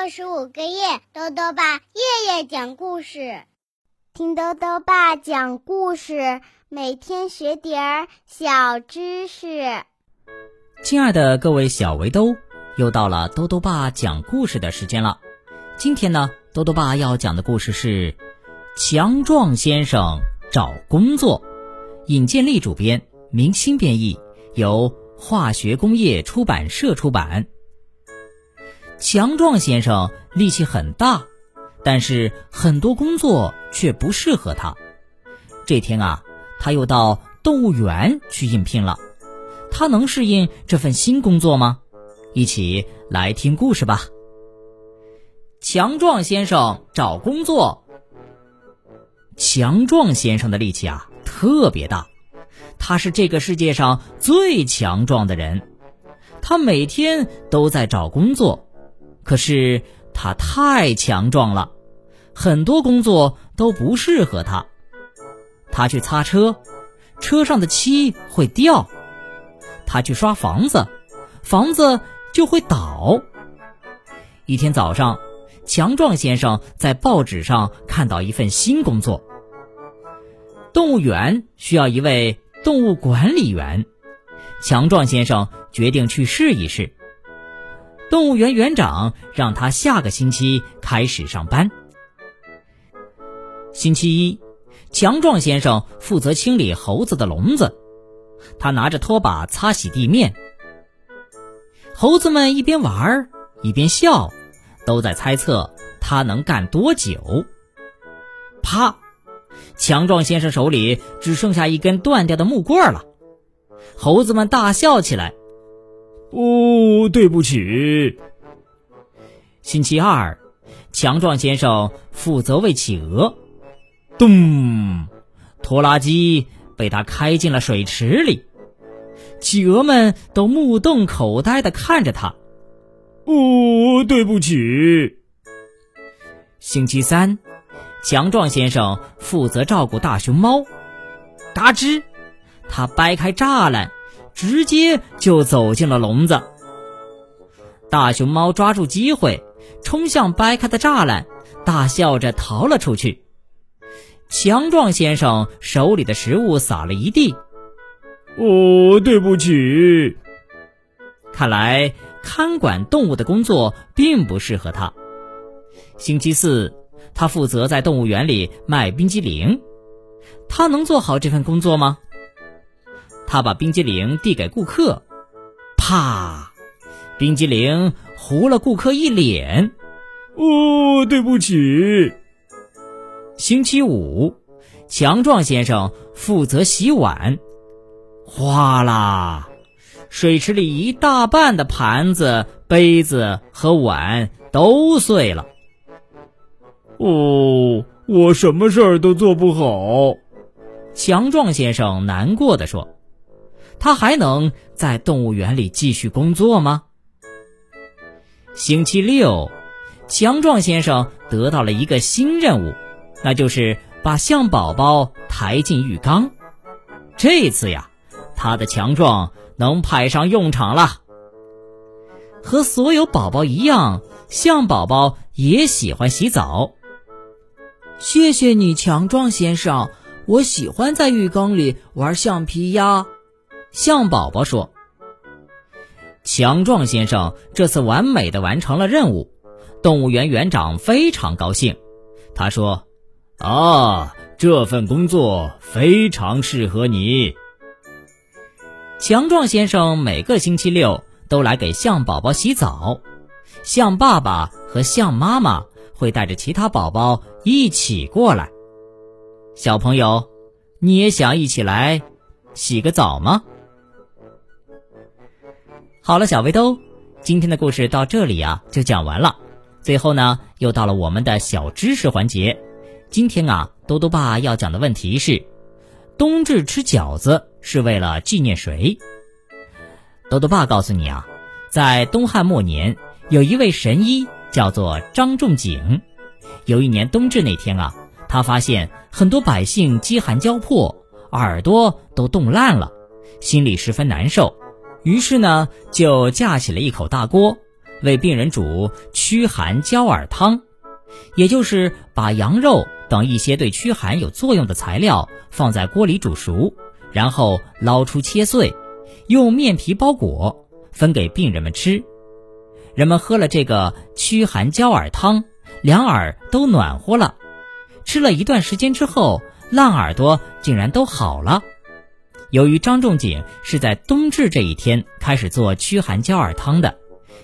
六十五个夜，豆豆爸夜夜讲故事，听豆豆爸讲故事，每天学点儿小知识。亲爱的各位小围兜，又到了豆豆爸讲故事的时间了。今天呢，豆豆爸要讲的故事是《强壮先生找工作》，尹建莉主编，明星编译，由化学工业出版社出版。强壮先生力气很大，但是很多工作却不适合他。这天啊，他又到动物园去应聘了。他能适应这份新工作吗？一起来听故事吧。强壮先生找工作。强壮先生的力气啊特别大，他是这个世界上最强壮的人。他每天都在找工作。可是他太强壮了，很多工作都不适合他。他去擦车，车上的漆会掉；他去刷房子，房子就会倒。一天早上，强壮先生在报纸上看到一份新工作：动物园需要一位动物管理员。强壮先生决定去试一试。动物园园长让他下个星期开始上班。星期一，强壮先生负责清理猴子的笼子，他拿着拖把擦洗地面。猴子们一边玩一边笑，都在猜测他能干多久。啪！强壮先生手里只剩下一根断掉的木棍了，猴子们大笑起来。哦，对不起。星期二，强壮先生负责喂企鹅。咚！拖拉机被他开进了水池里，企鹅们都目瞪口呆的看着他。哦，对不起。星期三，强壮先生负责照顾大熊猫。嘎吱！他掰开栅栏。直接就走进了笼子。大熊猫抓住机会，冲向掰开的栅栏，大笑着逃了出去。强壮先生手里的食物撒了一地。哦，对不起。看来看管动物的工作并不适合他。星期四，他负责在动物园里卖冰激凌。他能做好这份工作吗？他把冰激凌递给顾客，啪！冰激凌糊了顾客一脸。哦，对不起。星期五，强壮先生负责洗碗，哗啦！水池里一大半的盘子、杯子和碗都碎了。哦，我什么事儿都做不好。强壮先生难过的说。他还能在动物园里继续工作吗？星期六，强壮先生得到了一个新任务，那就是把象宝宝抬进浴缸。这次呀，他的强壮能派上用场了。和所有宝宝一样，象宝宝也喜欢洗澡。谢谢你，强壮先生，我喜欢在浴缸里玩橡皮鸭。象宝宝说：“强壮先生这次完美的完成了任务，动物园园长非常高兴。他说：‘啊，这份工作非常适合你。’强壮先生每个星期六都来给象宝宝洗澡，象爸爸和象妈妈会带着其他宝宝一起过来。小朋友，你也想一起来洗个澡吗？”好了，小围兜，今天的故事到这里啊就讲完了。最后呢，又到了我们的小知识环节。今天啊，多多爸要讲的问题是：冬至吃饺子是为了纪念谁？多多爸告诉你啊，在东汉末年，有一位神医叫做张仲景。有一年冬至那天啊，他发现很多百姓饥寒交迫，耳朵都冻烂了，心里十分难受。于是呢，就架起了一口大锅，为病人煮驱寒焦耳汤，也就是把羊肉等一些对驱寒有作用的材料放在锅里煮熟，然后捞出切碎，用面皮包裹，分给病人们吃。人们喝了这个驱寒焦耳汤，两耳都暖和了。吃了一段时间之后，烂耳朵竟然都好了。由于张仲景是在冬至这一天开始做驱寒焦耳汤的，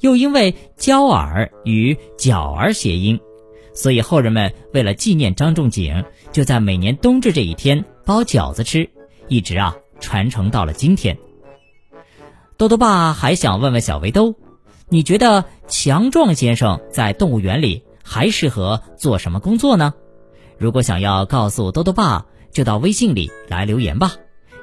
又因为焦耳与饺儿谐音，所以后人们为了纪念张仲景，就在每年冬至这一天包饺子吃，一直啊传承到了今天。豆豆爸还想问问小围兜，你觉得强壮先生在动物园里还适合做什么工作呢？如果想要告诉豆豆爸，就到微信里来留言吧。